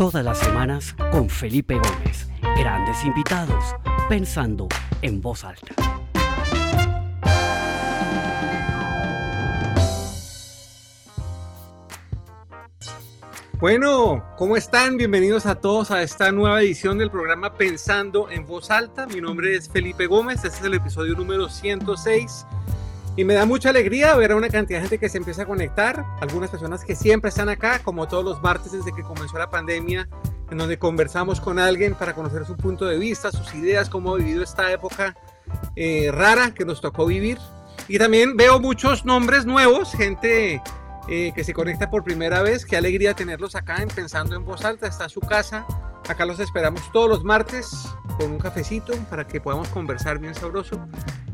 Todas las semanas con Felipe Gómez. Grandes invitados, pensando en voz alta. Bueno, ¿cómo están? Bienvenidos a todos a esta nueva edición del programa Pensando en Voz Alta. Mi nombre es Felipe Gómez, este es el episodio número 106 y me da mucha alegría ver a una cantidad de gente que se empieza a conectar, algunas personas que siempre están acá, como todos los martes desde que comenzó la pandemia, en donde conversamos con alguien para conocer su punto de vista, sus ideas, cómo ha vivido esta época eh, rara que nos tocó vivir. Y también veo muchos nombres nuevos, gente eh, que se conecta por primera vez. Qué alegría tenerlos acá en Pensando en Voz Alta. Está su casa. Acá los esperamos todos los martes con un cafecito para que podamos conversar bien sabroso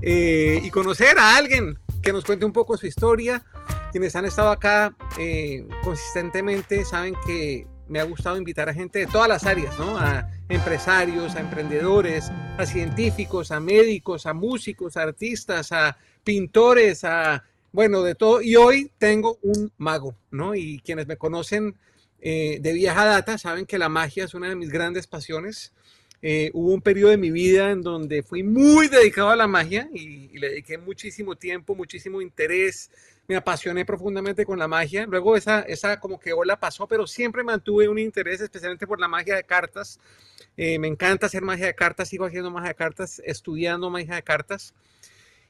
eh, y conocer a alguien que nos cuente un poco su historia. Quienes han estado acá eh, consistentemente saben que me ha gustado invitar a gente de todas las áreas, ¿no? A empresarios, a emprendedores, a científicos, a médicos, a músicos, a artistas, a pintores, a bueno, de todo. Y hoy tengo un mago, ¿no? Y quienes me conocen eh, de vieja data saben que la magia es una de mis grandes pasiones. Eh, hubo un periodo de mi vida en donde fui muy dedicado a la magia y, le dediqué muchísimo tiempo, muchísimo interés. Me apasioné profundamente con la magia. Luego esa, esa como que ola pasó, pero siempre mantuve un interés especialmente por la magia de cartas. Eh, me encanta hacer magia de cartas, sigo haciendo magia de cartas, estudiando magia de cartas.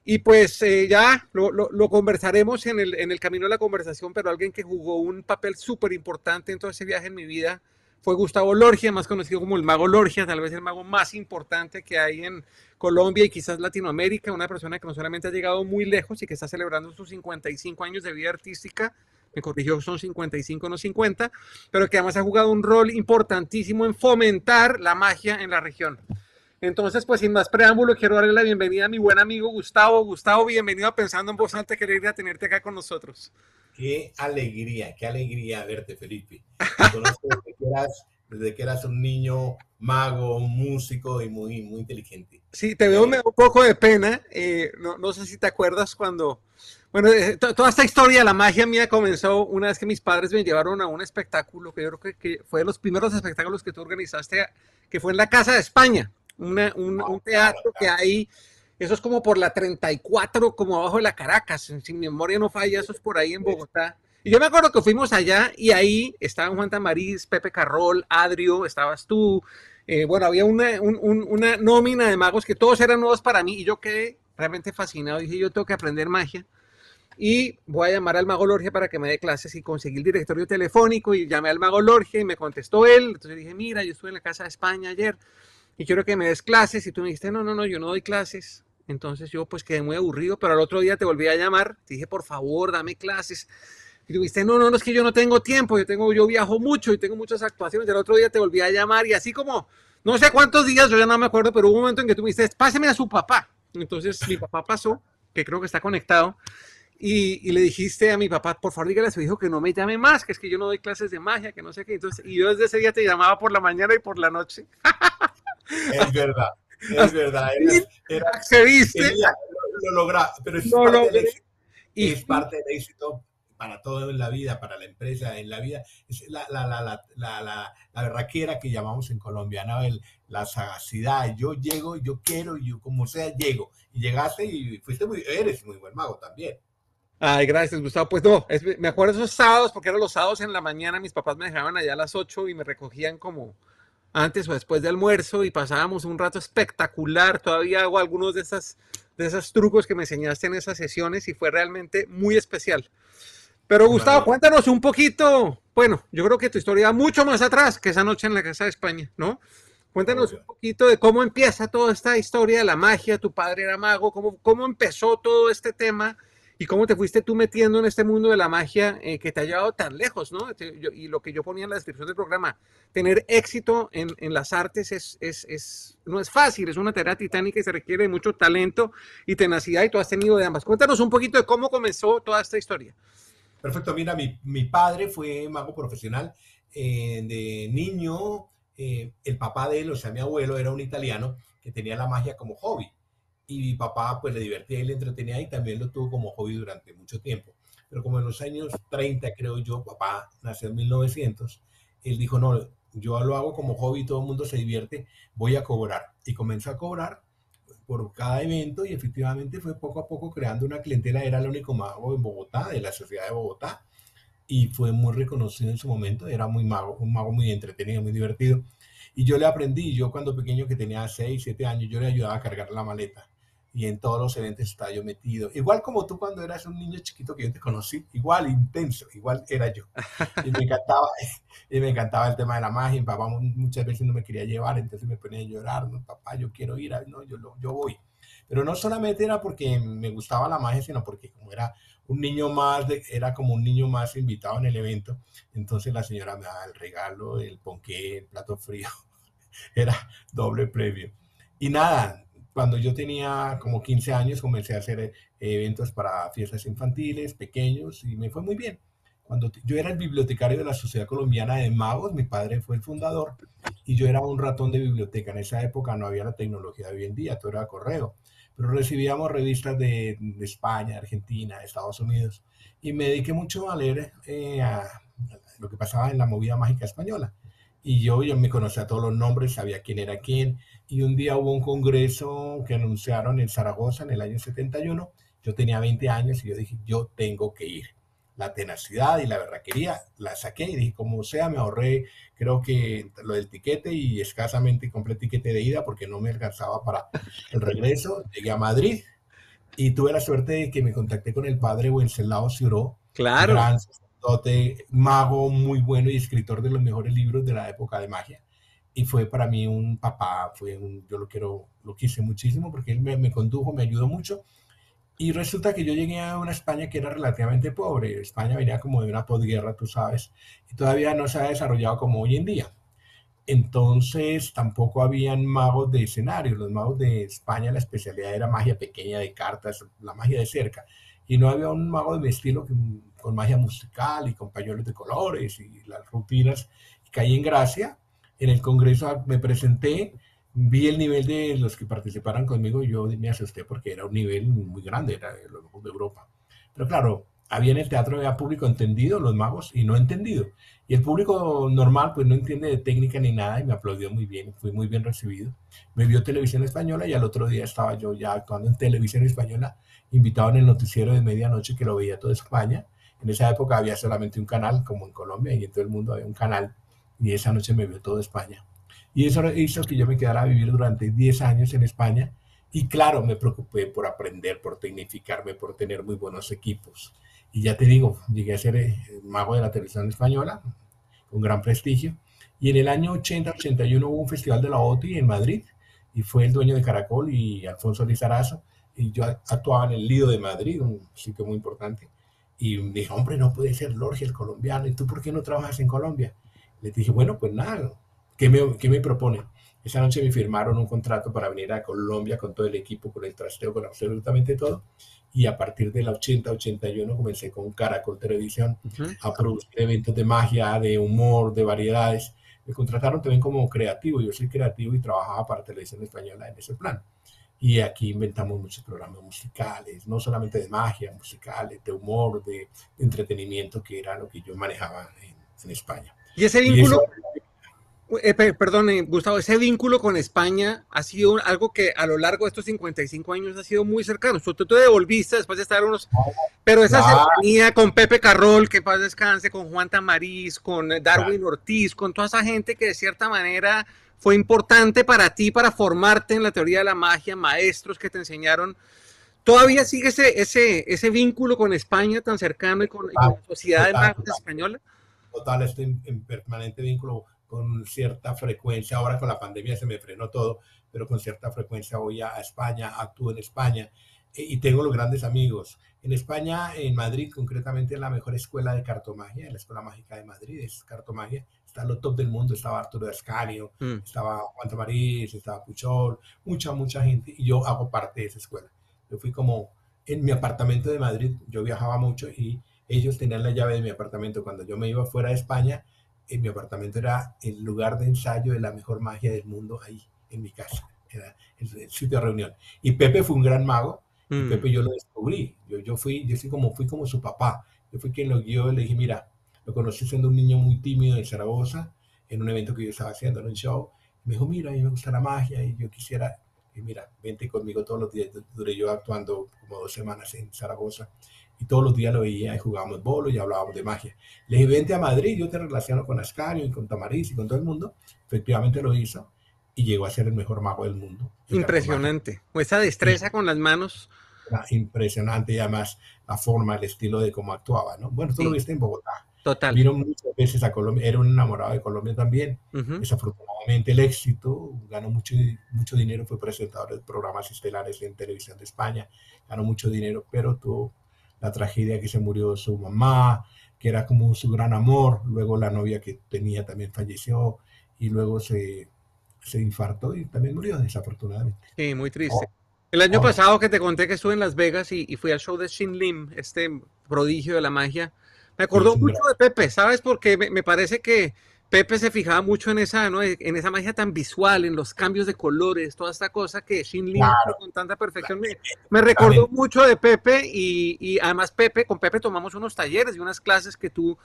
Y pues eh, ya lo, lo, conversaremos en el, en el, camino de la conversación, pero alguien que jugó un papel súper importante en todo ese viaje en mi vida fue Gustavo Lorgia, más conocido como el mago Lorgia, tal vez el mago más importante que hay en Colombia y quizás Latinoamérica, una persona que no solamente ha llegado muy lejos y que está celebrando sus 55 años de vida artística, me corrigió, son 55, no 50, pero que además ha jugado un rol importantísimo en fomentar la magia en la región. Entonces, pues sin más preámbulo, quiero darle la bienvenida a mi buen amigo Gustavo. Gustavo, bienvenido a Pensando en Voz Alta, querer ir a tenerte acá con nosotros. Qué alegría, qué alegría verte, Felipe. conozco desde que, eras, un niño mago, músico y muy, muy inteligente. Sí, te veo un poco de pena. Eh, no, no, sé si te acuerdas cuando... Bueno, eh, toda esta historia, la magia mía comenzó una vez que mis padres me llevaron a un espectáculo que yo creo que, que fue de los primeros espectáculos que tú organizaste, que fue en la Casa de España un, un, teatro que hay, eso es como por la 34, como abajo de la Caracas, si mi memoria no falla, eso es por ahí en Bogotá. Y yo me acuerdo que fuimos allá y ahí estaban Juan Tamariz, Pepe Carrol, Adrio, estabas tú. Eh, bueno, había una, una nómina de magos que todos eran nuevos para mí y yo quedé realmente fascinado. Dije, yo tengo que aprender magia y voy a llamar al mago Lorgia para que me dé clases y conseguí el directorio telefónico y llamé al mago Lorgia y me contestó él. Entonces dije, mira, yo estuve en la Casa de España ayer y quiero que me des clases. Y tú me dijiste, no, no, no, yo no doy clases. Entonces yo pues quedé muy aburrido, pero al otro día te volví a llamar, te dije, por favor, dame clases. Y tú dijiste, no, no, no, es que yo no tengo tiempo, yo, tengo, yo viajo mucho y tengo muchas actuaciones. Y al otro día te volví a llamar y así como, no sé cuántos días, yo ya no me acuerdo, pero hubo un momento en que tú me dijiste, páseme a su papá. Entonces mi papá pasó, que creo que está conectado, y, le dijiste a mi papá, por favor, dígale a su que no me llame más, que es que yo no doy clases de magia, que no sé qué. Entonces, y yo desde ese día te llamaba por la mañana y por la noche. Es verdad, es verdad. Era, ¿Se viste? lo, logra, pero es, parte del éxito, y, es parte del éxito para todo en la vida, para la empresa, en la vida. Es la, la, la, la, la, la, la berraquera que llamamos en Colombia, ¿no? El, la sagacidad. Yo llego, yo quiero, yo como sea, llego. Y llegaste y fuiste muy, eres muy buen mago también. Ay, gracias, Gustavo. Pues no, me acuerdo esos sábados, porque eran los sábados en la mañana, mis papás me dejaban allá a las 8 y me recogían como antes o después de almuerzo y pasábamos un rato espectacular. Todavía hago algunos de, esas, de esos trucos que me enseñaste en esas sesiones y fue realmente muy especial. Pero Gustavo, cuéntanos un poquito. Bueno, yo creo que tu historia va mucho más atrás que esa noche en la Casa de España, ¿no? Cuéntanos un poquito de cómo empieza toda esta historia de la magia. Tu padre era mago, cómo, cómo empezó todo este tema y cómo te fuiste tú metiendo en este mundo de la magia eh, que te ha llevado tan lejos, ¿no? y lo que yo ponía en la descripción del programa, tener éxito en, en las artes es, es, es, no es fácil, es una tarea titánica y se requiere mucho talento y tenacidad y tú has tenido de ambas. Cuéntanos un poquito de cómo comenzó toda esta historia. Perfecto, mira, mi, mi padre fue mago profesional eh, de niño. Eh, el papá de él, o sea, mi abuelo, era un italiano que tenía la magia como hobby y mi papá pues le divertía y le entretenía y también lo tuvo como hobby durante mucho tiempo. Pero como en los años 30, creo yo, papá nació en 1900, él dijo, no, yo lo hago como hobby, todo el mundo se divierte, voy a cobrar. Y comenzó a cobrar por cada evento y efectivamente fue poco a poco creando una clientela, era el único mago en Bogotá, de la sociedad de Bogotá, y fue muy reconocido en su momento, era muy mago, un mago muy entretenido, muy divertido. Y yo le aprendí, yo cuando pequeño que tenía 6, 7 años, yo le ayudaba a cargar la maleta y en todos los eventos estaba yo metido. Igual como tú cuando eras un niño chiquito que yo te conocí, igual intenso, igual era yo. Y me encantaba, y me encantaba el tema de la magia. Mi papá muchas veces no me quería llevar, entonces me ponía a llorar, no, papá, yo quiero ir, no, yo, yo voy. Pero no solamente era porque me gustaba la magia, sino porque como era un niño más, de, era como un niño más invitado en el evento, entonces la señora me daba el regalo, el ponqué, el plato frío, era doble previo. Y nada, cuando yo tenía como 15 años comencé a hacer eh, eventos para fiestas infantiles, pequeños, y me fue muy bien. Cuando yo era el bibliotecario de la Sociedad Colombiana de Magos, mi padre fue el fundador, y yo era un ratón de biblioteca. En esa época no había la tecnología de hoy en día, todo era correo, pero recibíamos revistas de, España, Argentina, Estados Unidos, y me dediqué mucho a leer eh, lo que pasaba en la movida mágica española. Y yo ya me conocía todos los nombres, sabía quién era quién, y un día hubo un congreso que anunciaron en Zaragoza en el año 71. Yo tenía 20 años y yo dije, yo tengo que ir. La tenacidad y la berraquería la saqué y dije, como sea, me ahorré, creo que lo del tiquete y escasamente compré tiquete de ida porque no me alcanzaba para el regreso. Llegué a Madrid y tuve la suerte de que me contacté con el padre Wenceslao Ciuró. Claro. Gran mago muy bueno y escritor de los mejores libros de la época de magia y fue para mí un papá, fue un, yo lo quiero, lo quise muchísimo porque él me, condujo, me ayudó mucho. Y resulta que yo llegué a una España que era relativamente pobre. España venía como de una posguerra, tú sabes, y todavía no se ha desarrollado como hoy en día. Entonces tampoco habían magos de escenario. Los magos de España, la especialidad era magia pequeña de cartas, la magia de cerca. Y no había un mago de mi estilo con magia musical y con pañuelos de colores y las rutinas. Y caí en gracia en el Congreso me presenté, vi el nivel de los que participaran conmigo y yo me asusté porque era un nivel muy grande, era de los de Europa. Pero claro, había en el teatro había público entendido, los magos, y no entendido. Y el público normal pues no entiende de técnica ni nada y me aplaudió muy bien, fui muy bien recibido. Me vio televisión española y al otro día estaba yo ya actuando en televisión española, invitado en el noticiero de medianoche que lo veía toda España. En esa época había solamente un canal, como en Colombia, y en todo el mundo había un canal y esa noche me vio toda España. Y eso hizo que yo me quedara a vivir durante 10 años en España y claro, me preocupé por aprender, por tecnificarme, por tener muy buenos equipos. Y ya te digo, llegué a ser eh, mago de la televisión española, con gran prestigio. Y en el año 80-81 hubo un festival de la OTI en Madrid y fue el dueño de Caracol y Alfonso Lizarazo. Y yo actuaba en el Lido de Madrid, un sitio muy importante. Y me dije, hombre, no puede ser Lorge el colombiano. ¿Y tú por qué no trabajas en Colombia? Le dije, bueno, pues nada, ¿qué me, qué me propone? Esa noche me firmaron un contrato para venir a Colombia con todo el equipo, con el trasteo, con absolutamente todo. Y a partir del 80-81 comencé con Caracol Televisión a producir eventos de magia, de humor, de variedades. Me contrataron también como creativo. Yo soy creativo y trabajaba para Televisión Española en ese plan. Y aquí inventamos muchos programas musicales, no solamente de magia, musicales, de humor, de, entretenimiento, que era lo que yo manejaba en España. Y ese vínculo, eh, perdón, Gustavo, ese vínculo con España ha sido algo que a lo largo de estos 55 años ha sido muy cercano. Tú te devolviste después de estar unos... Pero esa cercanía con Pepe Carrol, que paz descanse, con Juan Tamariz, con Darwin Ortiz, con toda esa gente que de cierta manera fue importante para ti, para formarte en la teoría de la magia, maestros que te enseñaron. ¿Todavía sigue ese, ese, ese vínculo con España tan cercano y con, la sociedad de magos española? total, estoy en, permanente vínculo con cierta frecuencia. Ahora con la pandemia se me frenó todo, pero con cierta frecuencia voy a, España, actúo en España e, y tengo los grandes amigos. En España, en Madrid, concretamente, la mejor escuela de cartomagia, la Escuela Mágica de Madrid, es cartomagia. Está lo top del mundo, estaba Arturo Ascanio, mm. estaba Juan Tamariz, estaba Puchol, mucha, mucha gente, y yo hago parte de esa escuela. Yo fui como en mi apartamento de Madrid, yo viajaba mucho y ellos tenían la llave de mi apartamento. Cuando yo me iba fuera de España, en mi apartamento era el lugar de ensayo de la mejor magia del mundo ahí, en mi casa. Era el, sitio de reunión. Y Pepe fue un gran mago. Y mm. Pepe yo lo descubrí. Yo, yo fui, yo como, fui como su papá. Yo fui quien lo guió y le dije, mira, lo conocí siendo un niño muy tímido de Zaragoza en un evento que yo estaba haciendo, en un show. Me dijo, mira, a mí me gusta la magia y yo quisiera, y mira, vente conmigo todos los días. Duré yo actuando como dos semanas en Zaragoza y todos los días lo veía y jugábamos bolo y hablábamos de magia. Le dije, vente a Madrid, yo te relaciono con Ascario y con Tamariz y con todo el mundo. Efectivamente lo hizo y llegó a ser el mejor mago del mundo. Impresionante. O esa destreza con las manos. impresionante y además la forma, el estilo de cómo actuaba, ¿no? Bueno, tú lo viste en Bogotá. Total. Vieron muchas veces a Colombia, era un enamorado de Colombia también. Desafortunadamente el éxito, ganó mucho, mucho dinero, fue presentador de programas estelares en televisión de España, ganó mucho dinero, pero tuvo la tragedia que se murió su mamá, que era como su gran amor, luego la novia que tenía también falleció y luego se, se infartó y también murió desafortunadamente. Sí, muy triste. Oh. El año oh. pasado que te conté que estuve en Las Vegas y, y, fui al show de Shin Lim, este prodigio de la magia, me acordó mucho de Pepe, ¿sabes? Porque me, me parece que Pepe se fijaba mucho en esa, ¿no? en esa magia tan visual, en los cambios de colores, toda esta cosa que Shin Lim con tanta perfección me, recordó mucho de Pepe y, además Pepe, con Pepe tomamos unos talleres y unas clases que tú,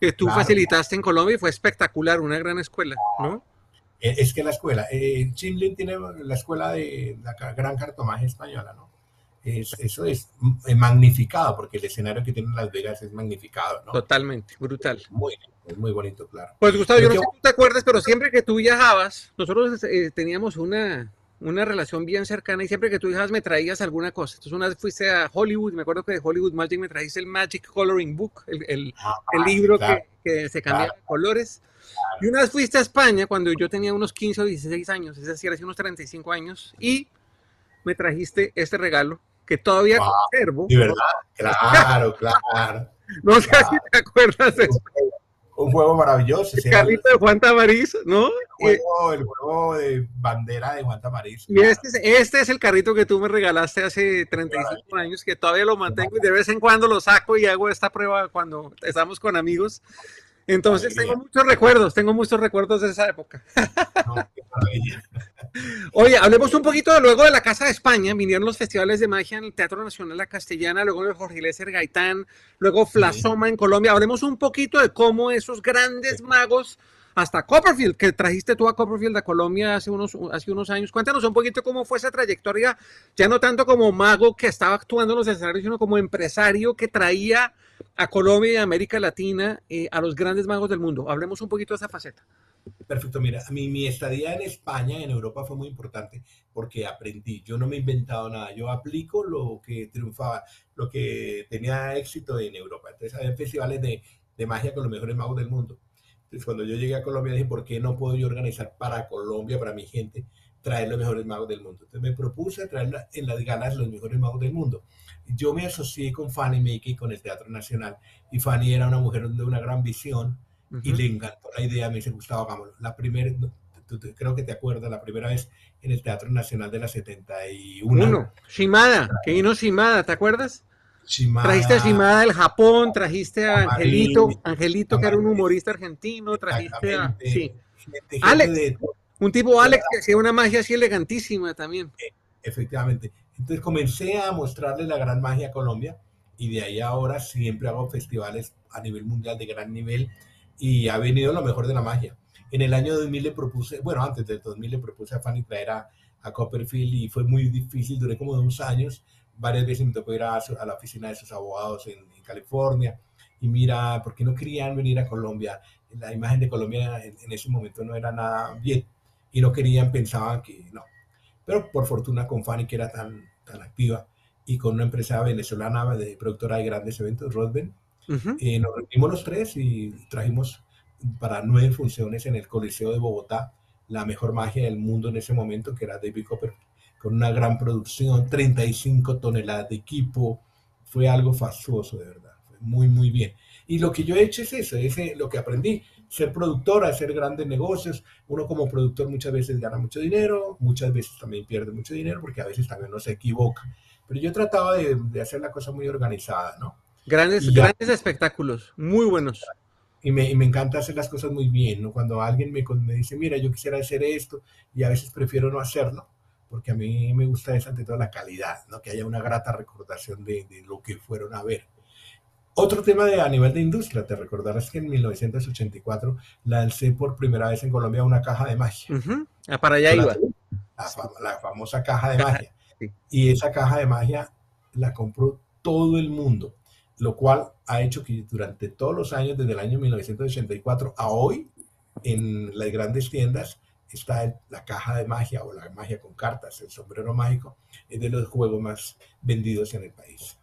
que tú facilitaste en Colombia y fue espectacular, una gran escuela, ¿no? Eh, es que la escuela, eh, Shin Lim tiene la escuela de la gran cartomagia española, ¿no? Eso es magnificado, porque el escenario que tiene Las Vegas es magnificado, ¿no? Totalmente, brutal. Muy, muy bonito, claro. Pues Gustavo, yo no sé si te acuerdas, pero siempre que tú viajabas, nosotros eh, teníamos una, una relación bien cercana y siempre que tú viajabas me traías alguna cosa. Entonces una vez fuiste a Hollywood, me acuerdo que de Hollywood Magic me trajiste el Magic Coloring Book, el, el, ah, libro que, que, se cambia de colores. Y una vez fuiste a España cuando yo tenía unos 15 o 16 años, es decir, hace unos 35 años, y me trajiste este regalo que todavía conservo. De verdad, claro, claro. No sé si te acuerdas de eso. Un juego maravilloso. El carrito de Juan Tamariz, ¿no? El juego, de bandera de Juan Tamariz. Y este, es, este es el carrito que tú me regalaste hace 35 años, que todavía lo mantengo y de vez en cuando lo saco y hago esta prueba cuando estamos con amigos. Entonces tengo muchos recuerdos, tengo muchos recuerdos de esa época. Oye, hablemos un poquito de luego de la Casa de España, vinieron los festivales de magia en el Teatro Nacional La Castellana, luego de Jorge Lécer Gaitán, luego Flasoma en Colombia. Hablemos un poquito de cómo esos grandes magos, hasta Copperfield, que trajiste tú a Copperfield a Colombia hace unos, hace unos años. Cuéntanos un poquito cómo fue esa trayectoria, ya no tanto como mago que estaba actuando en los escenarios, sino como empresario que traía a Colombia y a América Latina eh, a los grandes magos del mundo. Hablemos un poquito de esa faceta. Perfecto, mira, mi, mi estadía en España, en Europa, fue muy importante porque aprendí. Yo no me he inventado nada, yo aplico lo que triunfaba, lo que tenía éxito en Europa. Entonces, había festivales de, de magia con los mejores magos del mundo. Entonces, cuando yo llegué a Colombia, dije, ¿por qué no puedo yo organizar para Colombia, para mi gente, traer los mejores magos del mundo? Entonces, me propuse traer en las ganas los mejores magos del mundo yo me asocié con Fanny Mickey, con el Teatro Nacional, y Fanny era una mujer de una gran visión y le encantó la idea, me dice, Gustavo, hagámoslo. La primera, creo que te acuerdas, la primera vez en el Teatro Nacional de la 71. Uno, Shimada, que vino Shimada, ¿te acuerdas? Shimada, trajiste a Shimada del Japón, trajiste a Angelito, Angelito que era un humorista argentino, trajiste a... Sí. Alex, un tipo Alex que hacía una magia así elegantísima también. E, efectivamente. Entonces comencé a mostrarle la gran magia a Colombia y de ahí ahora siempre hago festivales a nivel mundial de gran nivel y ha venido lo mejor de la magia. En el año 2000 le propuse, bueno, antes del 2000 le propuse a Fanny traer a, Copperfield y fue muy difícil, duré como dos años, varias veces me tocó ir a, la oficina de sus abogados en, California y mira, ¿por qué no querían venir a Colombia? La imagen de Colombia en, en ese momento no era nada bien y no querían, pensaban que no, pero por fortuna con Fanny, que era tan, tan activa, y con una empresa venezolana de productora de grandes eventos, Rodben, eh, nos reunimos los tres y trajimos para nueve funciones en el Coliseo de Bogotá la mejor magia del mundo en ese momento, que era David Copperfield, con una gran producción, 35 toneladas de equipo, fue algo fastuoso, de verdad, fue muy, muy bien. Y lo que yo he hecho es eso, es eh, lo que aprendí, ser productor, hacer grandes negocios. Uno como productor muchas veces gana mucho dinero, muchas veces también pierde mucho dinero porque a veces también no se equivoca. Pero yo trataba de, de hacer la cosa muy organizada, ¿no? Grandes, grandes espectáculos, muy buenos. Y me, y me, encanta hacer las cosas muy bien, ¿no? Cuando alguien me, me, dice, mira, yo quisiera hacer esto, y a veces prefiero no hacerlo, porque a mí me gusta es ante todo la calidad, ¿no? Que haya una grata recordación de, de lo que fueron a ver Otro tema de, a nivel de industria, te recordarás que en 1984 lancé por primera vez en Colombia una caja de magia. ah, para allá iba. La, famosa caja de magia. Y esa caja de magia la compró todo el mundo, lo cual ha hecho que durante todos los años, desde el año 1984 a hoy, en las grandes tiendas, está la caja de magia o la magia con cartas, el sombrero mágico, es de los juegos más vendidos en el país.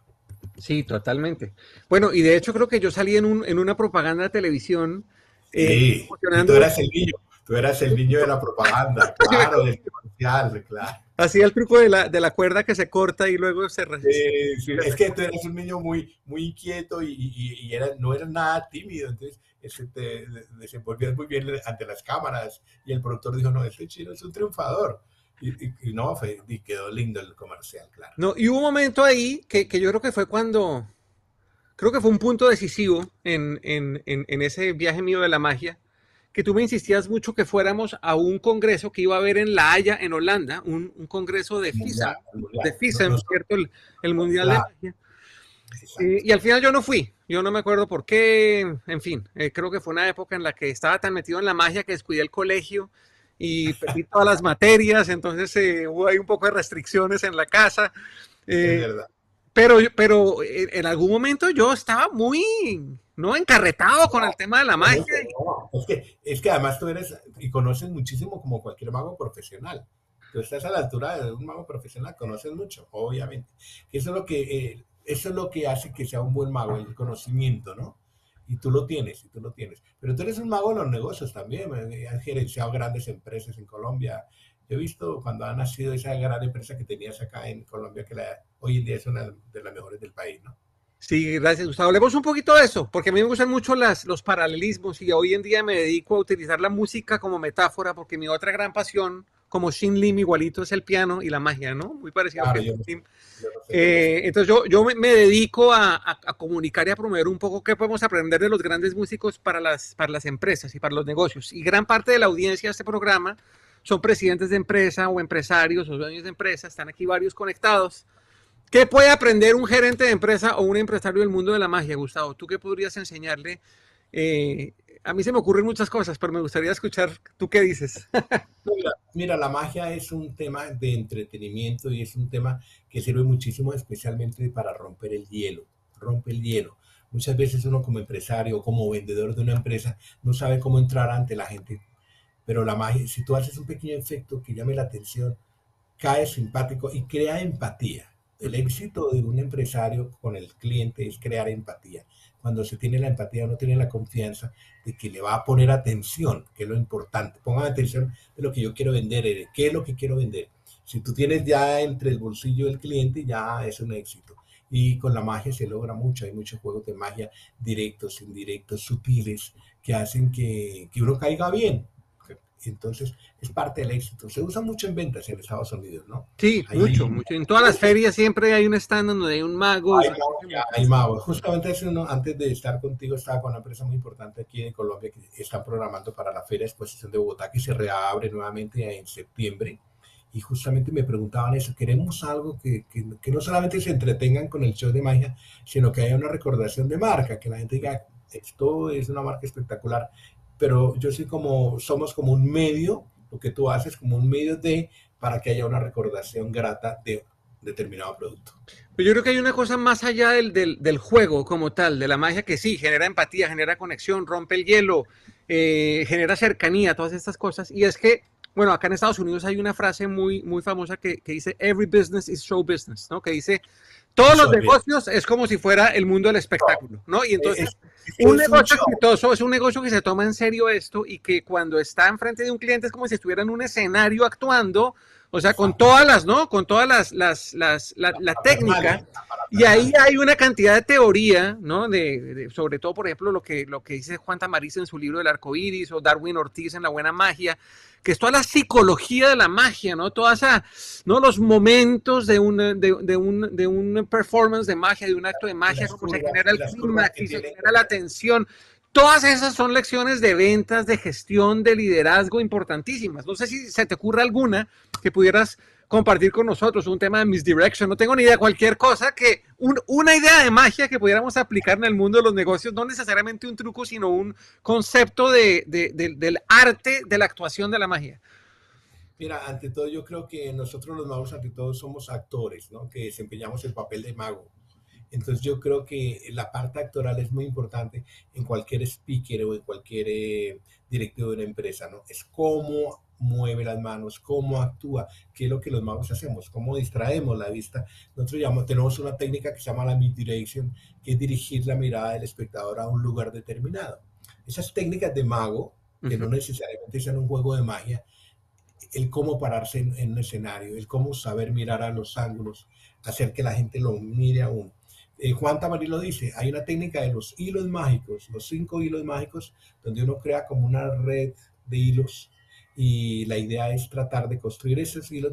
Sí, totalmente. Bueno, y de hecho creo que yo salí en, un, en una propaganda de televisión. Eh, sí, tú eras el niño, tú eras el niño de la propaganda, claro, del comercial, claro. Hacía el truco de la, de la cuerda que se corta y luego se... Sí, sí, es que tú eras un niño muy, muy inquieto y, y, y era, no eras nada tímido, entonces ese, te desenvolvías muy bien ante las cámaras y el productor dijo, no, este chino es un triunfador. Y, no, y quedó lindo el comercial, claro. No, y hubo un momento ahí que, que yo creo que fue cuando, creo que fue un punto decisivo en, en, en, ese viaje mío de la magia, que tú me insistías mucho que fuéramos a un congreso que iba a haber en La Haya, en Holanda, un, un congreso de FISA, de FISA, ¿cierto? El, Mundial de Magia. y al final yo no fui, yo no me acuerdo por qué, en fin, eh, creo que fue una época en la que estaba tan metido en la magia que descuidé el colegio y perdí todas las materias, entonces eh, hubo ahí un poco de restricciones en la casa. Eh, es verdad. Pero, pero eh, en algún momento yo estaba muy, ¿no? Encarretado con el tema de la magia. Es, que, es que además tú eres y conoces muchísimo como cualquier mago profesional. Tú estás a la altura de un mago profesional, conoces mucho, obviamente. Eso es lo que, eso es lo que hace que sea un buen mago, el conocimiento, ¿no? y tú lo tienes, y tú lo tienes. Pero tú eres un mago de los negocios también, has gerenciado grandes empresas en Colombia. Yo he visto cuando ha nacido esa gran empresa que tenías acá en Colombia, que hoy en día es una de las mejores del país, ¿no? Sí, gracias Gustavo. Hablemos un poquito de eso, porque a mí me gustan mucho las, los paralelismos y hoy en día me dedico a utilizar la música como metáfora, porque mi otra gran pasión como Shin Lim igualito es el piano y la magia, ¿no? Muy parecido a Shin Lim. Eh, entonces yo, yo me, dedico a, a, comunicar y a promover un poco qué podemos aprender de los grandes músicos para las, para las empresas y para los negocios. Y gran parte de la audiencia de este programa son presidentes de empresa o empresarios o dueños de empresa, están aquí varios conectados. ¿Qué puede aprender un gerente de empresa o un empresario del mundo de la magia, Gustavo? ¿Tú qué podrías enseñarle eh, a mí se me ocurren muchas cosas, pero me gustaría escuchar tú qué dices. mira, la magia es un tema de entretenimiento y es un tema que sirve muchísimo, especialmente para romper el hielo. Rompe el hielo. Muchas veces uno como empresario o como vendedor de una empresa no sabe cómo entrar ante la gente, pero la magia, si tú haces un pequeño efecto que llame la atención, cae simpático y crea empatía. El éxito de un empresario con el cliente es crear empatía cuando se tiene la empatía, uno tiene la confianza de que le va a poner atención, que es lo importante. Pongan atención de lo que yo quiero vender, eh, qué es lo que quiero vender. Si tú tienes ya entre el bolsillo del cliente, ya es un éxito. Y con la magia se logra mucho. Hay muchos juegos de magia directos, indirectos, sutiles, que hacen que, que uno caiga bien. Entonces, es parte del éxito. Se usa mucho en ventas en Estados Unidos, ¿no? Sí, mucho, mucho. En todas las ferias siempre hay un stand donde hay un mago. Hay, magos. Justamente antes de estar contigo, estaba con una empresa muy importante aquí en Colombia que están programando para la Feria de Exposición de Bogotá, que se reabre nuevamente en septiembre. Y justamente me preguntaban eso, queremos algo que, que, que no solamente se entretengan con el show de magia, sino que haya una recordación de marca, que la gente diga, esto es una marca espectacular pero yo soy como, somos como un medio, lo que tú haces como un medio de, para que haya una recordación grata de determinado producto. Pero yo creo que hay una cosa más allá del, del, juego como tal, de la magia que sí, genera empatía, genera conexión, rompe el hielo, eh, genera cercanía, todas estas cosas. Y es que, bueno, acá en Estados Unidos hay una frase muy, muy famosa que, que dice, every business is show business, ¿no? Que dice, todos los negocios es como si fuera el mundo del espectáculo, ¿no? Y entonces, un negocio exitoso es un negocio que se toma en serio esto y que cuando está enfrente de un cliente es como si estuviera en un escenario actuando, o sea, con todas las, ¿no? Con todas las, las, las la, técnica. Y ahí hay una cantidad de teoría, ¿no? De, sobre todo, por ejemplo, lo que, lo que dice Juan Tamariz en su libro del arco iris o Darwin Ortiz en La Buena Magia, que es toda la psicología de la magia, ¿no? Todas esa, ¿no? Los momentos de un, de, un, de un performance de magia, de un acto de magia, cómo se genera el clima, se genera la tensión. Todas esas son lecciones de ventas, de gestión, de liderazgo importantísimas. No sé si se te ocurre alguna que pudieras compartir con nosotros, un tema de misdirection, no tengo ni idea, cualquier cosa que, una idea de magia que pudiéramos aplicar en el mundo de los negocios, no necesariamente un truco, sino un concepto de, del arte de la actuación de la magia. Mira, ante todo yo creo que nosotros los magos, ante todo, somos actores, ¿no? Que desempeñamos el papel de mago. Entonces yo creo que la parte actoral es muy importante en cualquier speaker o en cualquier eh, directivo de una empresa, ¿no? Es cómo mueve las manos, cómo actúa, qué es lo que los magos hacemos, cómo distraemos la vista. Nosotros llamamos, tenemos una técnica que se llama la mid-direction, que es dirigir la mirada del espectador a un lugar determinado. Esas técnicas de mago, que no necesariamente sean un juego de magia, el cómo pararse en, en, un escenario, el cómo saber mirar a los ángulos, hacer que la gente lo mire a uno eh, Juan Tamarí lo dice, hay una técnica de los hilos mágicos, los cinco hilos mágicos, donde uno crea como una red de hilos y la idea es tratar de construir esos hilos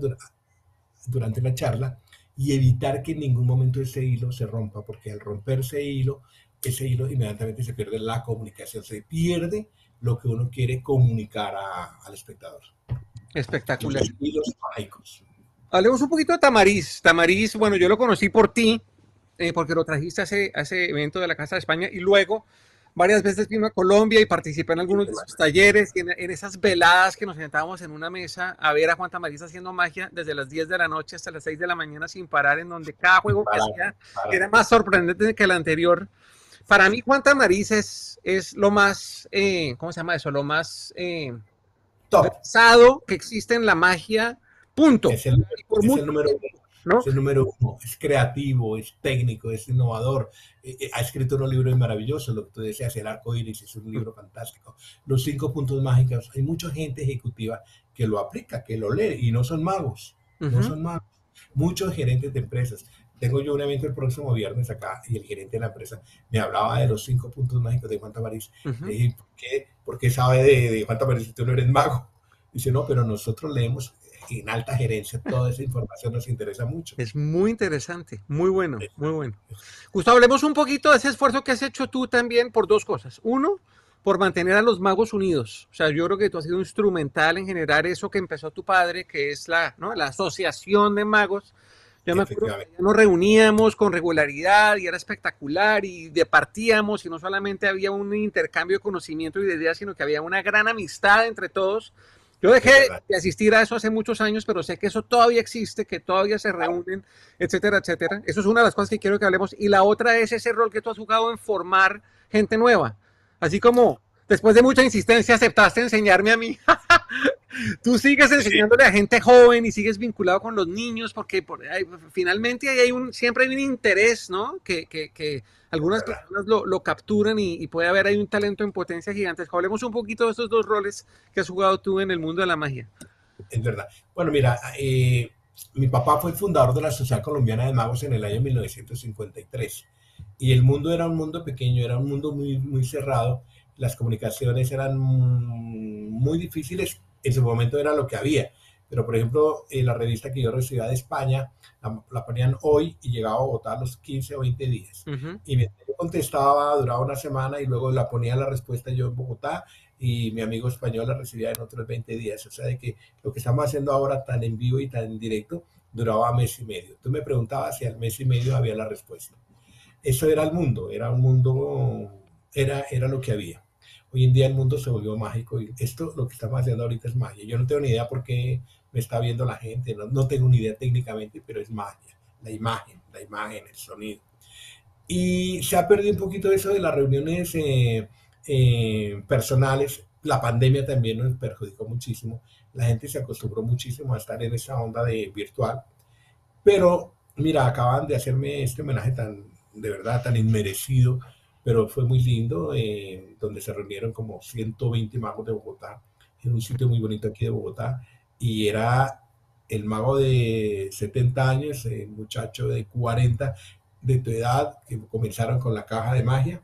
durante la charla y evitar que en ningún momento ese hilo se rompa, porque al romperse hilo, ese hilo inmediatamente se pierde la comunicación, se pierde lo que uno quiere comunicar al espectador. Espectacular. Los hilos mágicos. Hablemos un poquito de Tamariz. Tamariz, bueno, yo lo conocí por ti, eh, porque lo trajiste a ese, ese, evento de la Casa de España y luego varias veces vino a Colombia y participé en algunos de sus talleres y en, esas veladas que nos sentábamos en una mesa a ver a Juan Tamariz haciendo magia desde las 10 de la noche hasta las 6 de la mañana sin parar, en donde cada juego que hacía era más sorprendente que el anterior. Para mí, Juan Tamariz es, es lo más, eh, ¿cómo se llama eso? Lo más eh, que existe en la magia, punto. Es el, número es el número uno, es creativo, es técnico, es innovador. Eh, eh, ha escrito unos libros maravillosos, lo que tú decías, El arco iris es un libro fantástico. Los cinco puntos mágicos, hay mucha gente ejecutiva que lo aplica, que lo lee y no son magos, no son magos. Muchos gerentes de empresas. Tengo yo un evento el próximo viernes acá y el gerente de la empresa me hablaba de los cinco puntos mágicos de Juan Tamariz. dije, ¿por qué, sabe de, de Juan Tamariz si tú no eres mago? Dice, no, pero nosotros leemos en alta gerencia, toda esa información nos interesa mucho. Es muy interesante, muy bueno, muy bueno. Gustavo, hablemos un poquito de ese esfuerzo que has hecho tú también por dos cosas. Uno, por mantener a los magos unidos. O sea, yo creo que tú has sido instrumental en generar eso que empezó tu padre, que es la, ¿no? la asociación de magos. Yo me acuerdo que nos reuníamos con regularidad y era espectacular y departíamos y no solamente había un intercambio de conocimiento y de ideas, sino que había una gran amistad entre todos yo dejé de asistir a eso hace muchos años, pero sé que eso todavía existe, que todavía se reúnen, etcétera, etcétera. Eso es una de las cosas que quiero que hablemos. Y la otra es ese rol que tú has jugado en formar gente nueva. Así como después de mucha insistencia aceptaste enseñarme a mí. Tú sigues enseñándole a gente joven y sigues vinculado con los niños porque finalmente hay un, siempre hay un interés, ¿no? Que, que, que algunas personas lo, lo capturan y, puede haber ahí un talento en potencia gigante. Hablemos un poquito de estos dos roles que has jugado tú en el mundo de la magia. Es verdad. Bueno, mira, eh, mi papá fue el fundador de la Sociedad Colombiana de Magos en el año 1953 y el mundo era un mundo pequeño, era un mundo muy, muy cerrado las comunicaciones eran muy difíciles, en su momento era lo que había. Pero, por ejemplo, en la revista que yo recibía de España, la, ponían hoy y llegaba a Bogotá a los 15 o 20 días. Y me contestaba, duraba una semana y luego la ponía la respuesta yo en Bogotá y mi amigo español la recibía en otros 20 días. O sea, de que lo que estamos haciendo ahora tan en vivo y tan en directo duraba mes y medio. Tú me preguntabas si al mes y medio había la respuesta. Eso era el mundo, era un mundo, era, era lo que había. Hoy en día el mundo se volvió mágico y esto, lo que estamos haciendo ahorita es magia. Yo no tengo ni idea por qué me está viendo la gente, no, tengo ni idea técnicamente, pero es magia. La imagen, la imagen, el sonido. Y se ha perdido un poquito eso de las reuniones eh, eh, personales. La pandemia también nos perjudicó muchísimo. La gente se acostumbró muchísimo a estar en esa onda de virtual. Pero mira, acaban de hacerme este homenaje tan, de verdad, tan inmerecido pero fue muy lindo, eh, donde se reunieron como 120 magos de Bogotá, en un sitio muy bonito aquí de Bogotá, y era el mago de 70 años, el muchacho de 40 de tu edad, que comenzaron con la caja de magia,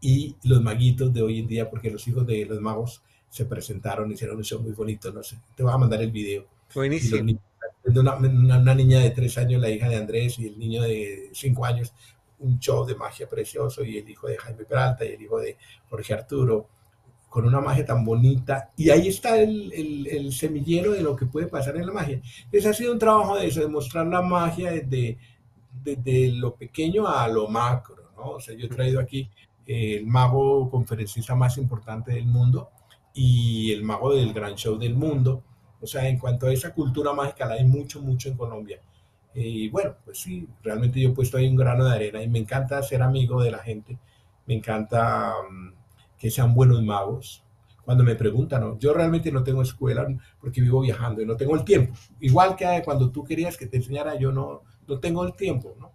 y los maguitos de hoy en día, porque los hijos de los magos se presentaron, hicieron un show muy bonito, no sé, te voy a mandar el video. Buenísimo. Una, una, niña de 3 años, la hija de Andrés, y el niño de 5 años, un show de magia precioso y el hijo de Jaime Peralta y el hijo de Jorge Arturo, con una magia tan bonita. Y ahí está el, el, semillero de lo que puede pasar en la magia. Ese ha sido un trabajo de eso, de mostrar la magia desde, desde lo pequeño a lo macro. ¿no? O sea, yo he traído aquí el mago conferencista más importante del mundo y el mago del gran show del mundo. O sea, en cuanto a esa cultura mágica, la hay mucho, mucho en Colombia. Y bueno, pues sí, realmente yo he puesto ahí un grano de arena y me encanta ser amigo de la gente, me encanta mm, que sean buenos magos. Cuando me preguntan, yo realmente no tengo escuela porque vivo viajando y no tengo el tiempo. Igual que cuando tú querías que te enseñara, yo no, no tengo el tiempo, ¿no?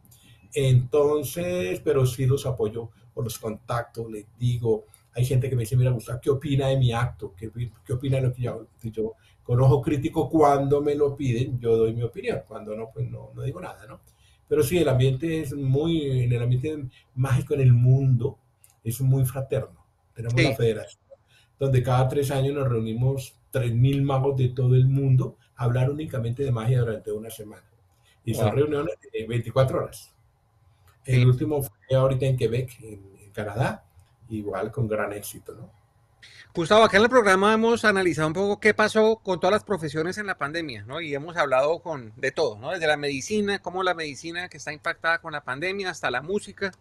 Entonces, pero sí los apoyo o los contacto, les digo, hay gente que me dice, mira, Gustavo, ¿qué opina de mi acto? ¿Qué, qué opina de lo que yo, yo con ojo crítico cuando me lo piden, yo doy mi opinión, cuando no, pues no, no digo nada, ¿no? Pero sí, el ambiente es muy, en el ambiente mágico en el mundo, es muy fraterno. Tenemos la federación, donde cada tres años nos reunimos 3.000 magos de todo el mundo a hablar únicamente de magia durante una semana. Y son reuniones de 24 horas. El último fue ahorita en Quebec, en Canadá, igual con gran éxito, ¿no? Gustavo, acá en el programa hemos analizado un poco qué pasó con todas las profesiones en la pandemia, ¿no? Y hemos hablado con de todo, ¿no? Desde la medicina, cómo la medicina que está impactada con la pandemia, hasta la música.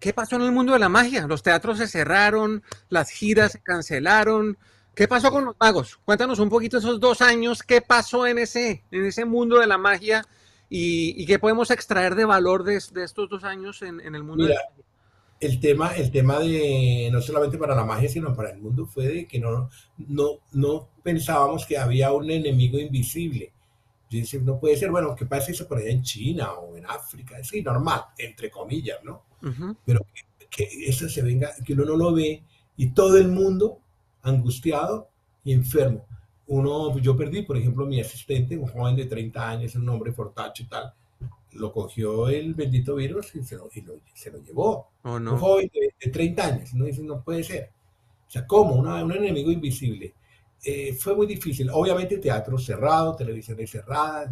¿Qué pasó en el mundo de la magia? Los teatros se cerraron, las giras se cancelaron. ¿Qué pasó con los magos? Cuéntanos un poquito esos dos años, qué pasó en ese, en ese mundo de la magia y, qué podemos extraer de valor de, estos dos años en, el mundo de la magia el tema, el tema de, no solamente para la magia, sino para el mundo, fue de que no, no, no pensábamos que había un enemigo invisible. Yo decía, no puede ser, bueno, que pasa eso por allá en China o en África, sí, normal, entre comillas, ¿no? Pero que, eso se venga, que uno no lo ve y todo el mundo angustiado y enfermo. Uno, yo perdí, por ejemplo, mi asistente, un joven de 30 años, un hombre fortacho y tal, lo cogió el bendito virus y se lo, se lo llevó. Oh, no. Un joven de, 30 años, no dice, no puede ser. O sea, ¿cómo? un enemigo invisible. Eh, fue muy difícil. Obviamente teatro cerrado, televisiones cerradas,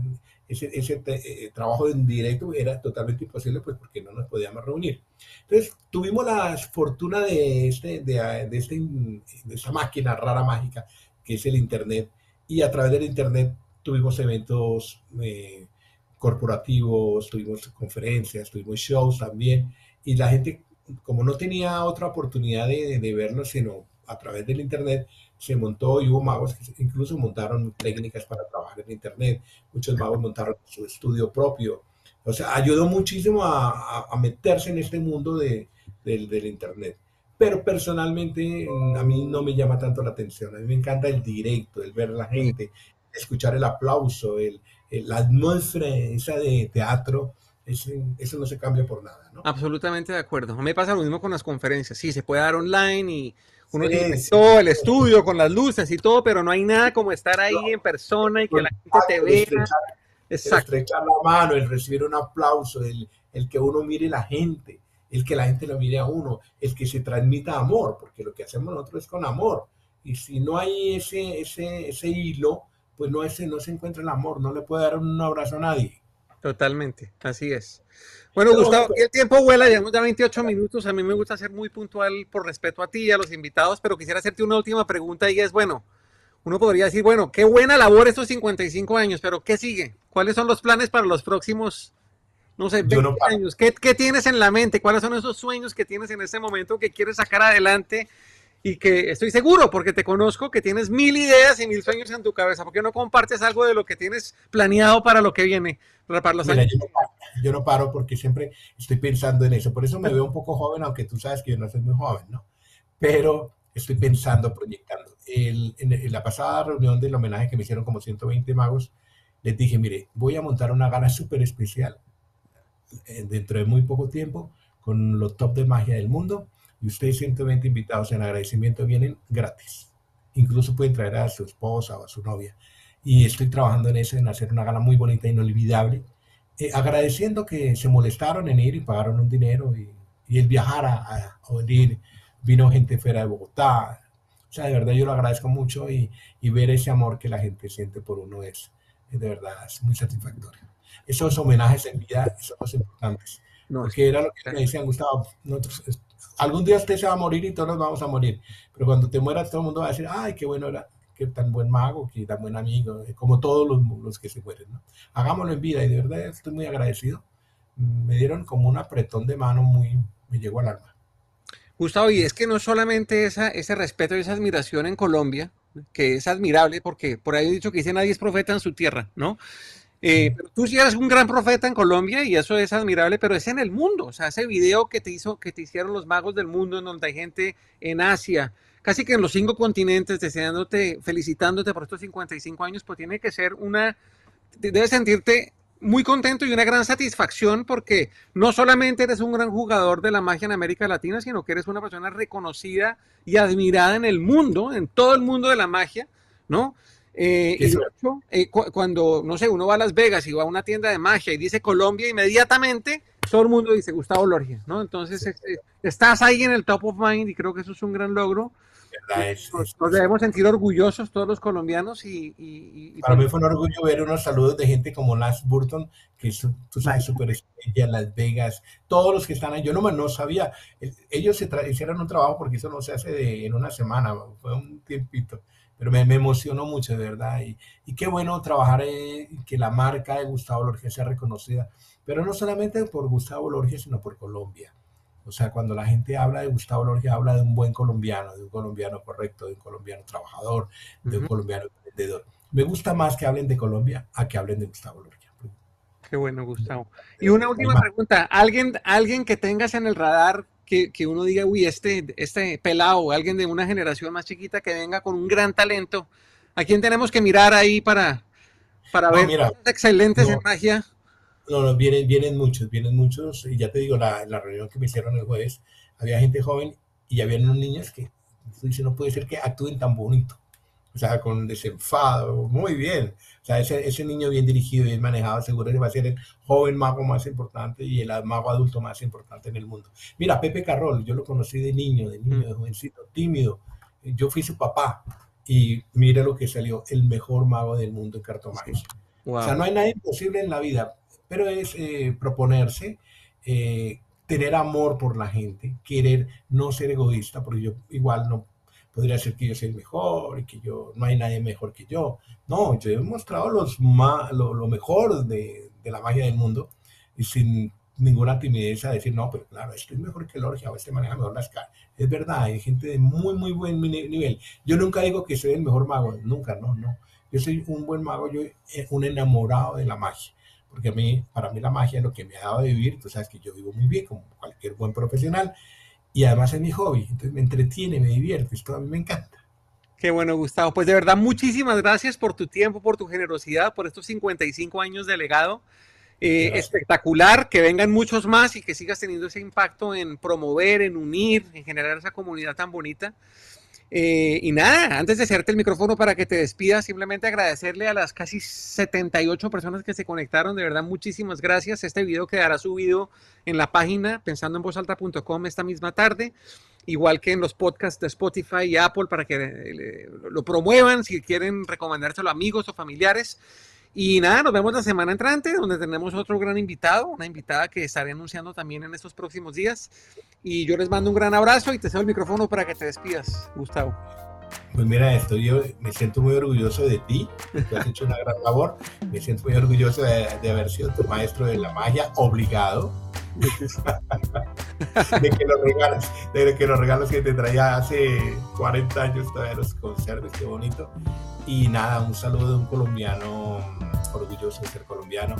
ese, ese eh, trabajo en directo era totalmente imposible pues porque no nos podíamos reunir. Entonces tuvimos la fortuna de, este, de, de, este, de esta máquina rara mágica que es el Internet y a través del Internet tuvimos eventos eh, corporativos, tuvimos conferencias, tuvimos shows también, y la gente, como no tenía otra oportunidad de, de verlo, sino a través del Internet, se montó y hubo magos que incluso montaron técnicas para trabajar en Internet, muchos magos montaron su estudio propio, o sea, ayudó muchísimo a, a, meterse en este mundo de, del Internet. Pero personalmente a mí no me llama tanto la atención, a mí me encanta el directo, el ver a la gente, escuchar el aplauso, el, la atmósfera esa de teatro, eso no se cambia por nada. ¿no? Absolutamente de acuerdo. Me pasa lo mismo con las conferencias. Sí, se puede dar online y uno tiene todo el estudio con las luces y todo, pero no hay nada como estar ahí en persona y que la gente te vea. Exacto. El estrechar la mano, el recibir un aplauso, el, el que uno mire la gente, el que la gente lo mire a uno, el que se transmita amor, porque lo que hacemos nosotros es con amor. Y si no hay ese, ese, ese hilo, pues no, ese, no se encuentra el amor, no le puede dar un abrazo a nadie. Totalmente, así es. Bueno, Gustavo, el tiempo vuela, llevamos ya 28 minutos. A mí me gusta ser muy puntual por respeto a ti y a los invitados, pero quisiera hacerte una última pregunta y es, bueno, uno podría decir, bueno, qué buena labor estos 55 años, pero ¿qué sigue? ¿Cuáles son los planes para los próximos, no sé, 20 años? ¿Qué, ¿Qué, tienes en la mente? ¿Cuáles son esos sueños que tienes en este momento que quieres sacar adelante y que estoy seguro, porque te conozco, que tienes mil ideas y mil sueños en tu cabeza. ¿Por qué no compartes algo de lo que tienes planeado para lo que viene? Para los Mira, yo, no paro, yo, no paro, porque siempre estoy pensando en eso. Por eso me veo un poco joven, aunque tú sabes que yo no soy muy joven, ¿no? Pero estoy pensando, proyectando. El, en, la pasada reunión del homenaje que me hicieron como 120 magos, les dije, mire, voy a montar una gala súper especial eh, dentro de muy poco tiempo con los top de magia del mundo y ustedes 120 invitados en agradecimiento vienen gratis. Incluso pueden traer a su esposa o a su novia. Y estoy trabajando en eso, en hacer una gala muy bonita, inolvidable, eh, agradeciendo que se molestaron en ir y pagaron un dinero y, y el viajar a, a, venir. Vino gente fuera de Bogotá. O sea, de verdad yo lo agradezco mucho y, y ver ese amor que la gente siente por uno es, de verdad, es muy satisfactorio. Esos homenajes en vida son los importantes porque era lo que me decían, Gustavo, nosotros, algún día usted se va a morir y todos vamos a morir, pero cuando te mueras todo el mundo va a decir, ay, qué bueno era, qué tan buen mago, qué tan buen amigo, como todos los, los que se mueren, ¿no? Hagámoslo en vida y de verdad estoy muy agradecido. Me dieron como un apretón de mano muy, me llegó al alma. Gustavo, y es que no solamente esa, ese respeto y esa admiración en Colombia, que es admirable, porque por ahí he dicho que dice nadie es profeta en su tierra, ¿no? Eh, tú sí eres un gran profeta en Colombia y eso es admirable, pero es en el mundo. O sea, ese video que te hizo, que te hicieron los magos del mundo, en donde hay gente en Asia, casi que en los cinco continentes, deseándote, felicitándote por estos 55 años, pues tiene que ser una, debes sentirte muy contento y una gran satisfacción porque no solamente eres un gran jugador de la magia en América Latina, sino que eres una persona reconocida y admirada en el mundo, en todo el mundo de la magia, ¿no? Eh, y eh, cuando, no sé, uno va a Las Vegas y va a una tienda de magia y dice Colombia, inmediatamente todo el mundo dice Gustavo Lorgia, ¿no? Entonces este, estás ahí en el top of mind y creo que eso es un gran logro. Nos, debemos sentir orgullosos todos los colombianos y, para mí fue un orgullo ver unos saludos de gente como Lance Burton que tú sabes súper estrella Las Vegas todos los que están ahí. Yo no no sabía ellos se hicieron un trabajo porque eso no se hace de, en una semana fue un tiempito pero me, me emocionó mucho de verdad y, y qué bueno trabajar en, que la marca de Gustavo Lorgia sea reconocida pero no solamente por Gustavo Lorgia sino por Colombia o sea, cuando la gente habla de Gustavo Lorgia, habla de un buen colombiano, de un colombiano correcto, de un colombiano trabajador, de un colombiano emprendedor. Me gusta más que hablen de Colombia a que hablen de Gustavo Lorgia. Qué bueno, Gustavo. Y una última pregunta. ¿Alguien, alguien que tengas en el radar que, que, uno diga, uy, este, este pelado, alguien de una generación más chiquita que venga con un gran talento, ¿a quién tenemos que mirar ahí para, para ver excelentes en magia? No, no, vienen, vienen muchos, vienen muchos. Y ya te digo, la, la reunión que me hicieron el jueves, había gente joven y había unos niños que no puede ser que actúen tan bonito. O sea, con desenfado, muy bien. O sea, ese, ese niño bien dirigido, bien manejado, seguro que va a ser el joven mago más importante y el mago adulto más importante en el mundo. Mira, Pepe Carrol, yo lo conocí de niño, de niño, de jovencito, tímido. Yo fui su papá y mira lo que salió, el mejor mago del mundo en cartomagia. O sea, no hay nada imposible en la vida pero es eh, proponerse, eh, tener amor por la gente, querer no ser egoísta, porque yo igual no podría ser que yo el mejor y que yo no hay nadie mejor que yo. No, yo he mostrado los lo, lo, mejor de, de, la magia del mundo y sin ninguna timidez a decir, no, pero claro, estoy mejor que Lorgia o este maneja mejor las caras. Es verdad, hay gente de muy, muy buen nivel. Yo nunca digo que soy el mejor mago, nunca, no, no. Yo soy un buen mago, yo un enamorado de la magia porque a mí, para mí la magia es lo que me ha dado de vivir, tú sabes que yo vivo muy bien, como cualquier buen profesional, y además es mi hobby, entonces me entretiene, me divierte, esto a mí me encanta. Qué bueno, Gustavo. Pues de verdad, muchísimas gracias por tu tiempo, por tu generosidad, por estos 55 años de legado. Eh, espectacular, que vengan muchos más y que sigas teniendo ese impacto en promover, en unir, en generar esa comunidad tan bonita. Eh, y nada, antes de hacerte el micrófono para que te despidas, simplemente agradecerle a las casi 78 personas que se conectaron. De verdad, muchísimas gracias. Este video quedará subido en la página pensando en alta.com esta misma tarde, igual que en los podcasts de Spotify y Apple para que eh, lo promuevan si quieren recomendárselo a amigos o familiares. Y nada, nos vemos la semana entrante, donde tenemos otro gran invitado, una invitada que estaré anunciando también en estos próximos días. Y yo les mando un gran abrazo y te cedo el micrófono para que te despidas, Gustavo. Pues mira, esto yo me siento muy orgulloso de ti, tú has hecho una gran labor, me siento muy orgulloso de, haber sido tu maestro de la magia, obligado, de que los regalos, de que los regalos que te traía hace 40 años todavía los conserves, qué bonito. Y nada, un saludo de un colombiano orgulloso de ser colombiano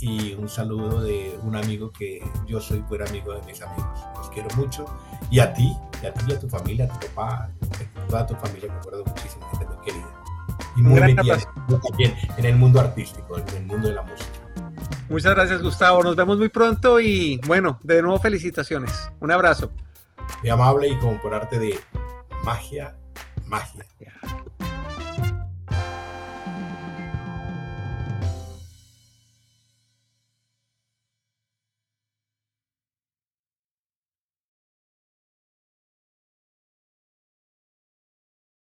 y un saludo de un amigo que yo soy buen amigo de mis amigos. Los quiero mucho. Y a ti, y a ti, y a tu familia, a tu papá, a toda tu familia, me acuerdo muchísimo, gente muy querida. Y muy metida también en el mundo artístico, en el mundo de la música. Muchas gracias, Gustavo. Nos vemos muy pronto y bueno, de nuevo felicitaciones. Un abrazo. Muy amable y como por arte de magia, magia.